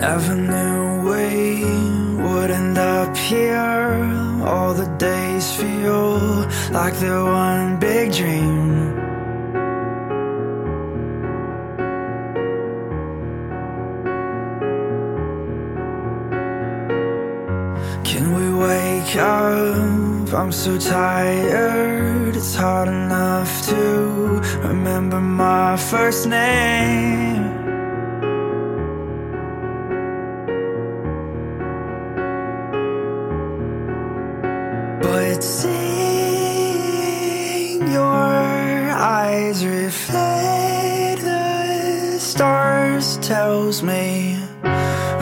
Never knew we would end up here. All the days feel like they're one big dream. Can we wake up? I'm so tired. It's hard enough to remember my first name. But seeing your eyes reflect the stars tells me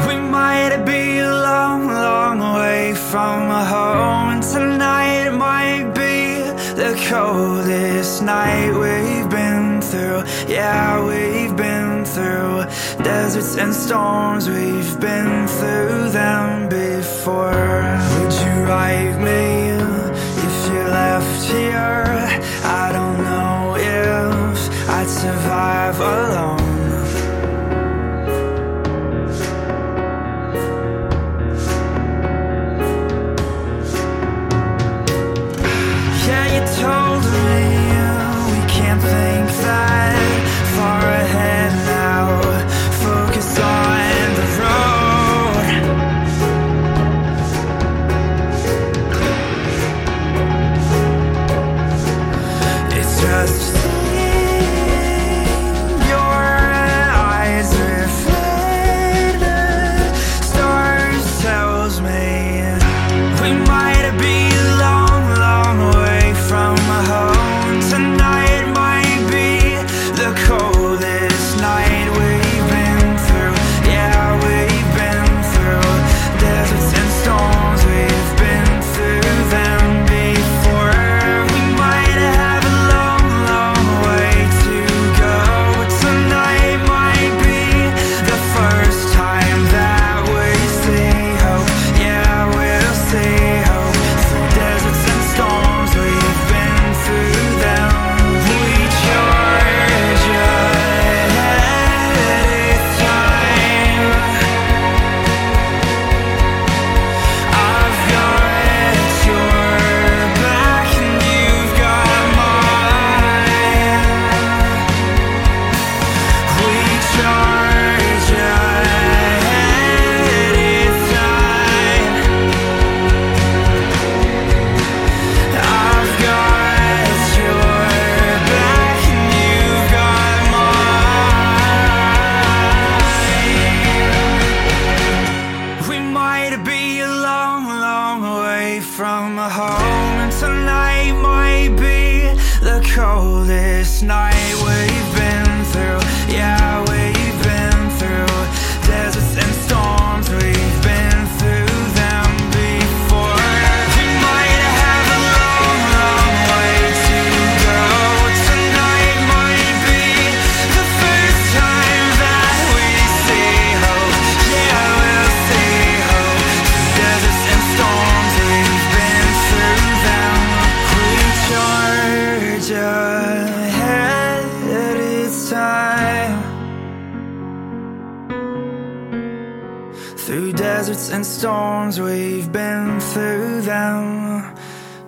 we might be a long, long way from home. Tonight might be the coldest night we've been through. Yeah, we've been through deserts and storms. We've been through them before. Yeah, you told me we can't think that coldest night Through deserts and storms, we've been through them.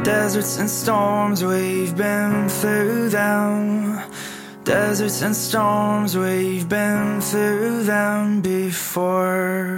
Deserts and storms, we've been through them. Deserts and storms, we've been through them before.